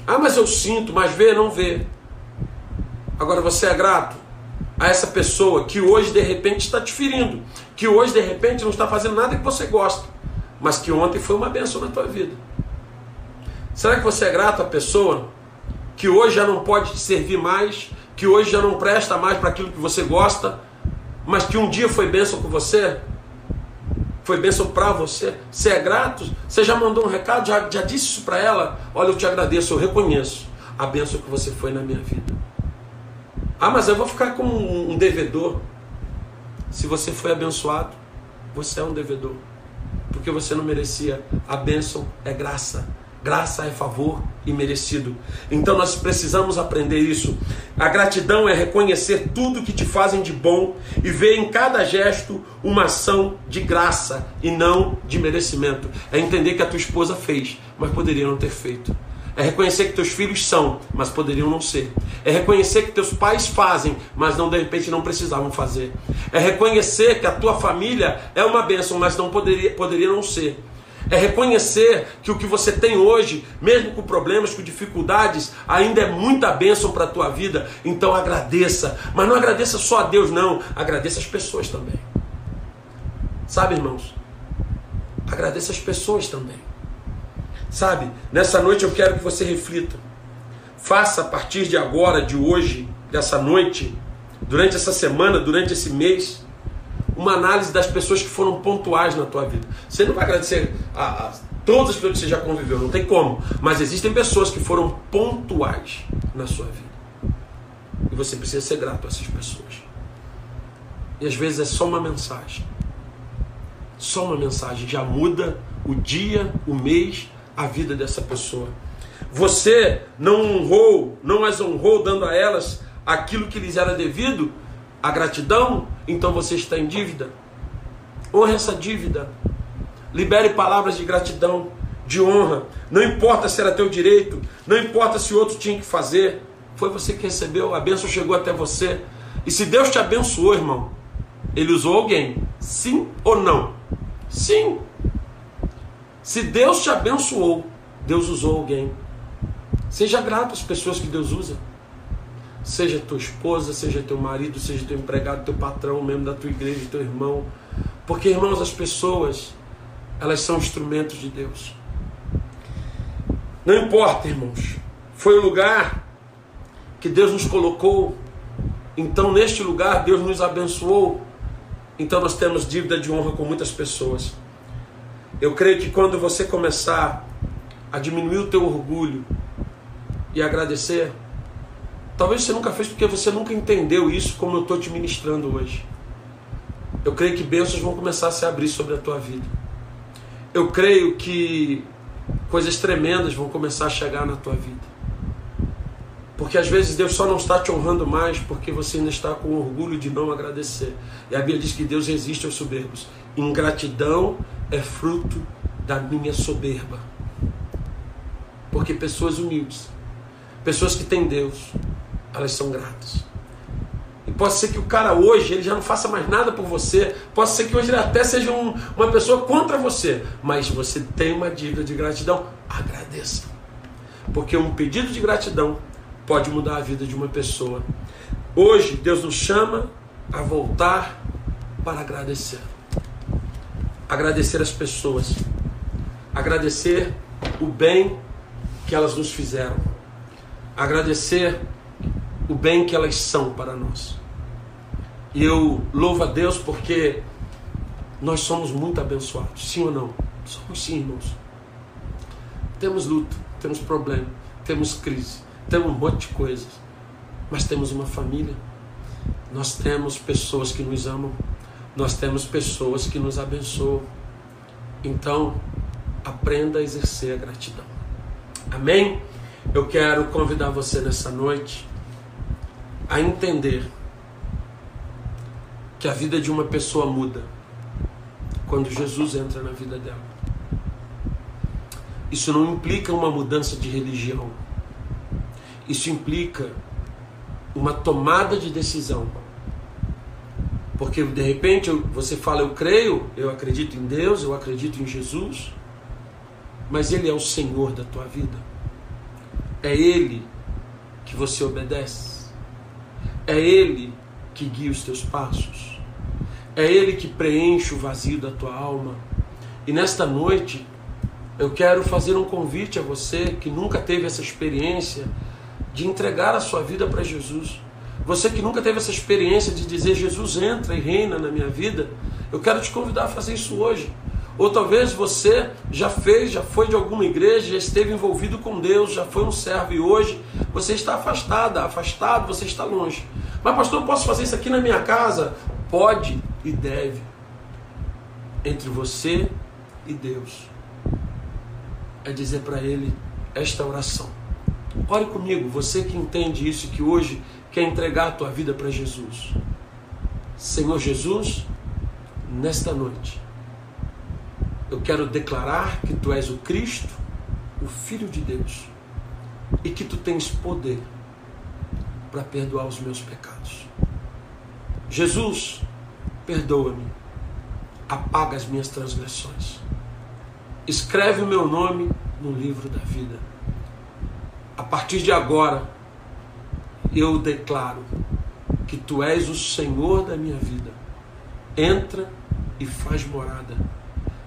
Ah, mas eu sinto, mas vê, não vê. Agora você é grato a essa pessoa que hoje de repente está te ferindo, que hoje de repente não está fazendo nada que você gosta, mas que ontem foi uma benção na tua vida. Será que você é grato à pessoa que hoje já não pode te servir mais, que hoje já não presta mais para aquilo que você gosta, mas que um dia foi bênção com você? Foi bênção para você. Você é grato? Você já mandou um recado? Já, já disse isso para ela? Olha, eu te agradeço, eu reconheço a bênção que você foi na minha vida. Ah, mas eu vou ficar como um devedor. Se você foi abençoado, você é um devedor. Porque você não merecia. A bênção é graça. Graça é favor e merecido. Então nós precisamos aprender isso. A gratidão é reconhecer tudo que te fazem de bom e ver em cada gesto uma ação de graça e não de merecimento. É entender que a tua esposa fez, mas poderia não ter feito. É reconhecer que teus filhos são, mas poderiam não ser. É reconhecer que teus pais fazem, mas não de repente não precisavam fazer. É reconhecer que a tua família é uma bênção, mas não poderia, poderia não ser. É reconhecer que o que você tem hoje, mesmo com problemas, com dificuldades, ainda é muita bênção para a tua vida. Então agradeça. Mas não agradeça só a Deus, não. Agradeça as pessoas também. Sabe, irmãos? Agradeça as pessoas também. Sabe? Nessa noite eu quero que você reflita. Faça a partir de agora, de hoje, dessa noite, durante essa semana, durante esse mês uma análise das pessoas que foram pontuais na tua vida. Você não vai agradecer a, a todas as pessoas que você já conviveu, não tem como. Mas existem pessoas que foram pontuais na sua vida. E você precisa ser grato a essas pessoas. E às vezes é só uma mensagem. Só uma mensagem já muda o dia, o mês, a vida dessa pessoa. Você não honrou, não as honrou dando a elas aquilo que lhes era devido, a gratidão, então você está em dívida. Honre essa dívida. Libere palavras de gratidão, de honra. Não importa se era teu direito, não importa se o outro tinha que fazer. Foi você que recebeu, a bênção chegou até você. E se Deus te abençoou, irmão, ele usou alguém. Sim ou não? Sim. Se Deus te abençoou, Deus usou alguém. Seja grato às pessoas que Deus usa. Seja tua esposa, seja teu marido, seja teu empregado, teu patrão, membro da tua igreja, teu irmão. Porque, irmãos, as pessoas, elas são instrumentos de Deus. Não importa, irmãos. Foi o lugar que Deus nos colocou. Então, neste lugar, Deus nos abençoou. Então, nós temos dívida de honra com muitas pessoas. Eu creio que quando você começar a diminuir o teu orgulho e agradecer, talvez você nunca fez porque você nunca entendeu isso como eu estou te ministrando hoje. Eu creio que bênçãos vão começar a se abrir sobre a tua vida. Eu creio que coisas tremendas vão começar a chegar na tua vida. Porque às vezes Deus só não está te honrando mais porque você ainda está com orgulho de não agradecer. E a Bíblia diz que Deus resiste aos soberbos. Ingratidão é fruto da minha soberba. Porque pessoas humildes, pessoas que têm Deus, elas são gratas. E pode ser que o cara hoje ele já não faça mais nada por você. Pode ser que hoje ele até seja um, uma pessoa contra você. Mas você tem uma dívida de gratidão. Agradeça. Porque um pedido de gratidão pode mudar a vida de uma pessoa. Hoje Deus nos chama a voltar para agradecer agradecer as pessoas, agradecer o bem que elas nos fizeram, agradecer o bem que elas são para nós. E eu louvo a Deus porque nós somos muito abençoados, sim ou não? Somos sim, irmãos. Temos luta, temos problema, temos crise, temos um monte de coisas, mas temos uma família, nós temos pessoas que nos amam, nós temos pessoas que nos abençoam. Então, aprenda a exercer a gratidão. Amém? Eu quero convidar você nessa noite a entender que a vida de uma pessoa muda quando Jesus entra na vida dela. Isso não implica uma mudança de religião. Isso implica uma tomada de decisão porque de repente você fala, eu creio, eu acredito em Deus, eu acredito em Jesus, mas Ele é o Senhor da tua vida. É Ele que você obedece. É Ele que guia os teus passos. É Ele que preenche o vazio da tua alma. E nesta noite, eu quero fazer um convite a você que nunca teve essa experiência de entregar a sua vida para Jesus. Você que nunca teve essa experiência de dizer Jesus entra e reina na minha vida, eu quero te convidar a fazer isso hoje. Ou talvez você já fez, já foi de alguma igreja, já esteve envolvido com Deus, já foi um servo e hoje você está afastada, afastado, você está longe. Mas pastor, eu posso fazer isso aqui na minha casa? Pode e deve. Entre você e Deus. É dizer para ele esta oração. Ore comigo, você que entende isso que hoje quer entregar a tua vida para Jesus. Senhor Jesus, nesta noite, eu quero declarar que tu és o Cristo, o Filho de Deus, e que tu tens poder para perdoar os meus pecados. Jesus, perdoa-me, apaga as minhas transgressões, escreve o meu nome no livro da vida. A partir de agora, eu declaro que tu és o Senhor da minha vida. Entra e faz morada.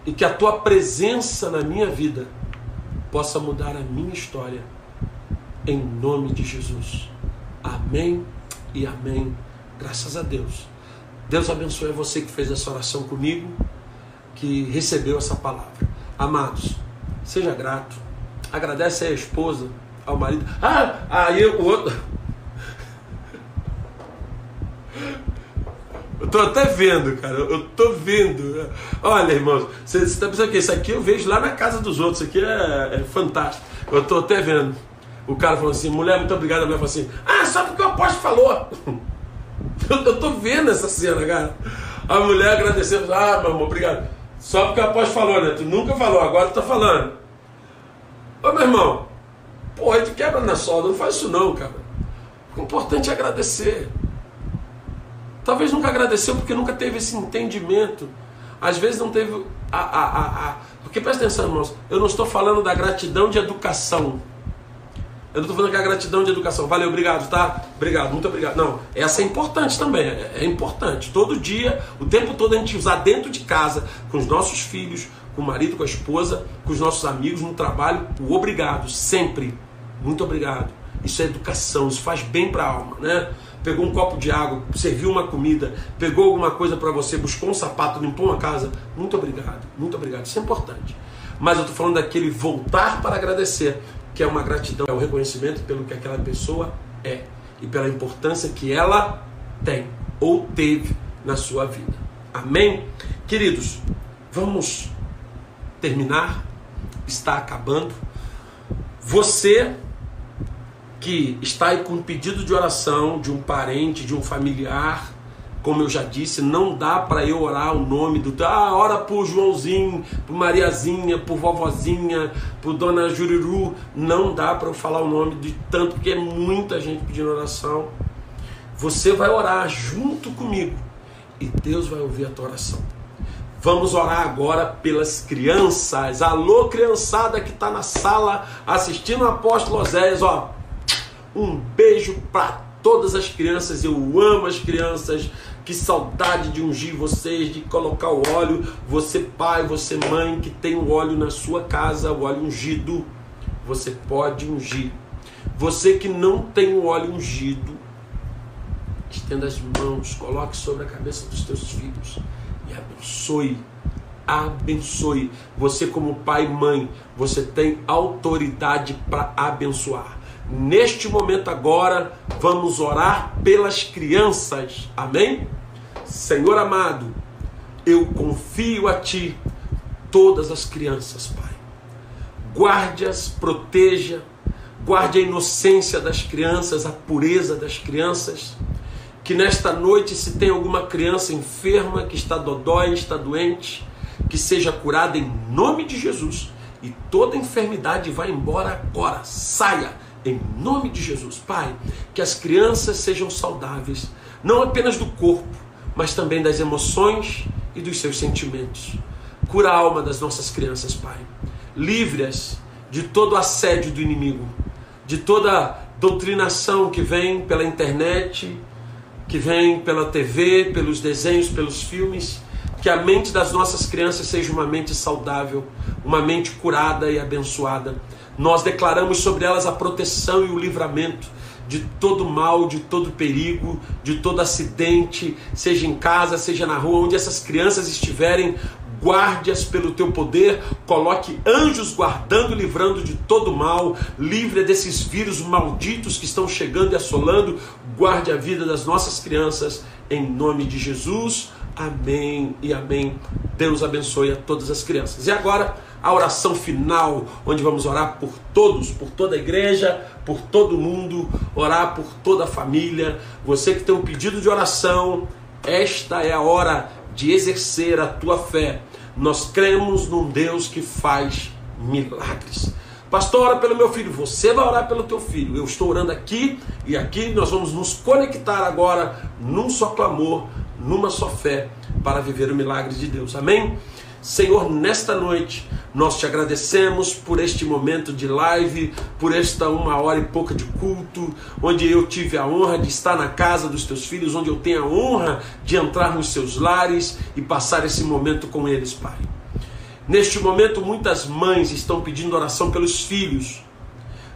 E que a tua presença na minha vida possa mudar a minha história. Em nome de Jesus. Amém e amém. Graças a Deus. Deus abençoe você que fez essa oração comigo, que recebeu essa palavra. Amados, seja grato. Agradece a esposa, ao marido. Ah, aí o outro. Eu tô até vendo, cara. Eu tô vendo. Olha, irmãos, você está pensando que isso aqui eu vejo lá na casa dos outros. Isso aqui é, é fantástico. Eu tô até vendo. O cara falou assim: mulher, muito obrigado. A mulher falou assim: ah, só porque o apóstolo falou. Eu, tô vendo essa cena, cara. A mulher agradecendo: ah, meu amor, obrigado. Só porque o apóstolo falou, né? Tu nunca falou, agora tu tá falando. Ô, meu irmão, porra, tu quebra na solda. Não faz isso, não, cara. O importante é agradecer. Talvez nunca agradeceu porque nunca teve esse entendimento. Às vezes não teve a, a, a, Porque presta atenção, irmãos, eu não estou falando da gratidão de educação. Eu não estou falando que é a gratidão de educação. Valeu, obrigado, tá? Obrigado, muito obrigado. Não, essa é importante também. É, é importante. Todo dia, o tempo todo a gente usar dentro de casa, com os nossos filhos, com o marido, com a esposa, com os nossos amigos, no trabalho, o obrigado, sempre. Muito obrigado. Isso é educação, isso faz bem para a alma, né? Pegou um copo de água, serviu uma comida, pegou alguma coisa para você, buscou um sapato, limpou uma casa. Muito obrigado, muito obrigado. Isso é importante. Mas eu estou falando daquele voltar para agradecer, que é uma gratidão, é o reconhecimento pelo que aquela pessoa é e pela importância que ela tem ou teve na sua vida. Amém? Queridos, vamos terminar, está acabando. Você que está aí com um pedido de oração de um parente, de um familiar, como eu já disse, não dá para eu orar o nome do. Ah, ora por Joãozinho, por Mariazinha, por vovozinha, por Dona Jururu. Não dá para eu falar o nome de tanto, porque é muita gente pedindo oração. Você vai orar junto comigo e Deus vai ouvir a tua oração. Vamos orar agora pelas crianças. Alô, criançada que está na sala assistindo o apóstolo Oséias, ó. Um beijo para todas as crianças. Eu amo as crianças. Que saudade de ungir vocês, de colocar o óleo. Você, pai, você, mãe, que tem o óleo na sua casa, o óleo ungido. Você pode ungir. Você que não tem o óleo ungido, estenda as mãos, coloque sobre a cabeça dos teus filhos e abençoe. Abençoe. Você, como pai e mãe, você tem autoridade para abençoar. Neste momento agora, vamos orar pelas crianças. Amém? Senhor amado, eu confio a Ti todas as crianças, Pai. Guarde-as, proteja, guarde a inocência das crianças, a pureza das crianças. Que nesta noite, se tem alguma criança enferma, que está dodói, está doente, que seja curada em nome de Jesus. E toda enfermidade vai embora agora. Saia em nome de Jesus. Pai, que as crianças sejam saudáveis, não apenas do corpo, mas também das emoções e dos seus sentimentos. Cura a alma das nossas crianças, Pai. Livre-as de todo assédio do inimigo, de toda doutrinação que vem pela internet, que vem pela TV, pelos desenhos, pelos filmes. Que a mente das nossas crianças seja uma mente saudável, uma mente curada e abençoada nós declaramos sobre elas a proteção e o livramento de todo mal, de todo perigo, de todo acidente, seja em casa, seja na rua, onde essas crianças estiverem, guarde-as pelo teu poder, coloque anjos guardando livrando de todo mal, livre desses vírus malditos que estão chegando e assolando, guarde a vida das nossas crianças, em nome de Jesus. Amém e amém. Deus abençoe a todas as crianças. E agora, a oração final, onde vamos orar por todos, por toda a igreja, por todo mundo, orar por toda a família. Você que tem um pedido de oração, esta é a hora de exercer a tua fé. Nós cremos num Deus que faz milagres. Pastor, ora pelo meu filho. Você vai orar pelo teu filho. Eu estou orando aqui e aqui nós vamos nos conectar agora num só clamor, numa só fé, para viver o milagre de Deus. Amém? Senhor, nesta noite nós te agradecemos por este momento de live, por esta uma hora e pouca de culto, onde eu tive a honra de estar na casa dos teus filhos, onde eu tenho a honra de entrar nos seus lares e passar esse momento com eles, Pai. Neste momento, muitas mães estão pedindo oração pelos filhos,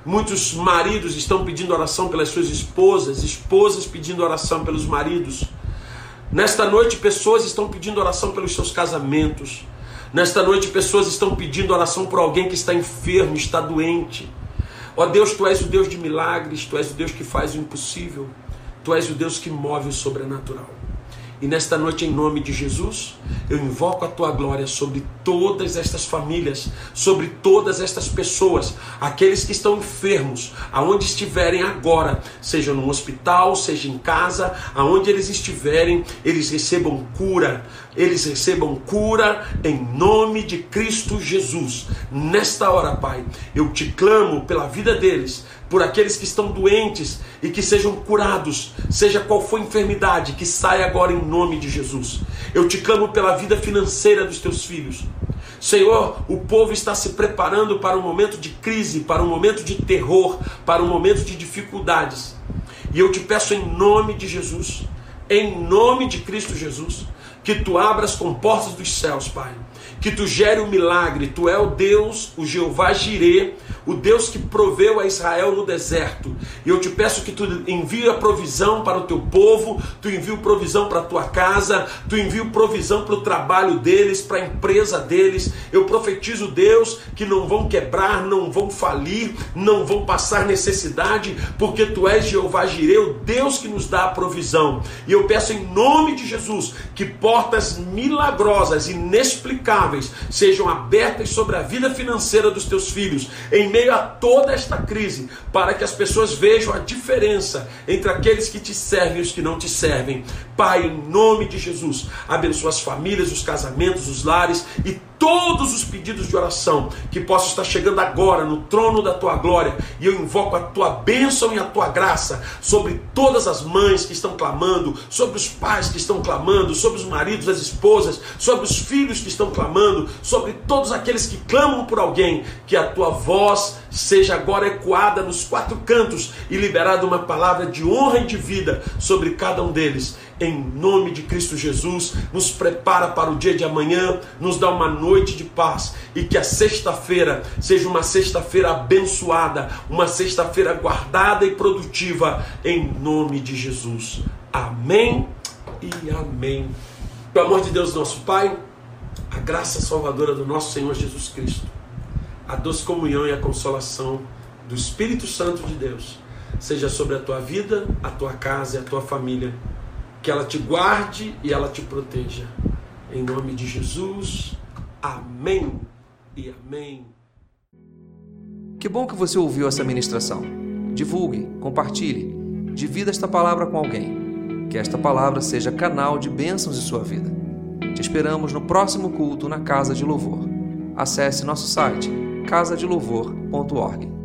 muitos maridos estão pedindo oração pelas suas esposas, esposas pedindo oração pelos maridos. Nesta noite, pessoas estão pedindo oração pelos seus casamentos. Nesta noite, pessoas estão pedindo oração por alguém que está enfermo, está doente. Ó Deus, tu és o Deus de milagres, tu és o Deus que faz o impossível, tu és o Deus que move o sobrenatural. E nesta noite, em nome de Jesus, eu invoco a tua glória sobre todas estas famílias, sobre todas estas pessoas, aqueles que estão enfermos, aonde estiverem agora, seja no hospital, seja em casa, aonde eles estiverem, eles recebam cura, eles recebam cura em nome de Cristo Jesus. Nesta hora, Pai, eu te clamo pela vida deles, por aqueles que estão doentes e que sejam curados, seja qual for a enfermidade, que saia agora em nome de Jesus. Eu te clamo pela vida financeira dos teus filhos. Senhor, o povo está se preparando para um momento de crise, para um momento de terror, para um momento de dificuldades. E eu te peço em nome de Jesus, em nome de Cristo Jesus, que tu abras com portas dos céus, Pai. Que tu gere o um milagre. Tu é o Deus, o Jeová Jireh, o Deus que proveu a Israel no deserto. E eu te peço que tu envie a provisão para o teu povo, tu envie provisão para a tua casa, tu envie provisão para o trabalho deles, para a empresa deles. Eu profetizo, Deus, que não vão quebrar, não vão falir, não vão passar necessidade, porque tu és Jeová Jireh, o Deus que nos dá a provisão. E eu peço em nome de Jesus que portas milagrosas, inexplicáveis, sejam abertas sobre a vida financeira dos teus filhos. Em meio a toda esta crise, para que as pessoas vejam a diferença entre aqueles que te servem e os que não te servem. Pai, em nome de Jesus, abençoa as famílias, os casamentos, os lares e todos os pedidos de oração que possam estar chegando agora no trono da tua glória. E eu invoco a tua bênção e a tua graça sobre todas as mães que estão clamando, sobre os pais que estão clamando, sobre os maridos, as esposas, sobre os filhos que estão clamando, sobre todos aqueles que clamam por alguém. Que a tua voz seja agora ecoada nos quatro cantos e liberada uma palavra de honra e de vida sobre cada um deles em nome de Cristo Jesus, nos prepara para o dia de amanhã, nos dá uma noite de paz e que a sexta-feira seja uma sexta-feira abençoada, uma sexta-feira guardada e produtiva, em nome de Jesus. Amém e amém. Pelo amor de Deus, nosso Pai, a graça salvadora do nosso Senhor Jesus Cristo, a doce comunhão e a consolação do Espírito Santo de Deus seja sobre a tua vida, a tua casa e a tua família que ela te guarde e ela te proteja. Em nome de Jesus, amém e amém. Que bom que você ouviu essa ministração. Divulgue, compartilhe, divida esta palavra com alguém. Que esta palavra seja canal de bênçãos em sua vida. Te esperamos no próximo culto na Casa de Louvor. Acesse nosso site casadelouvor.org.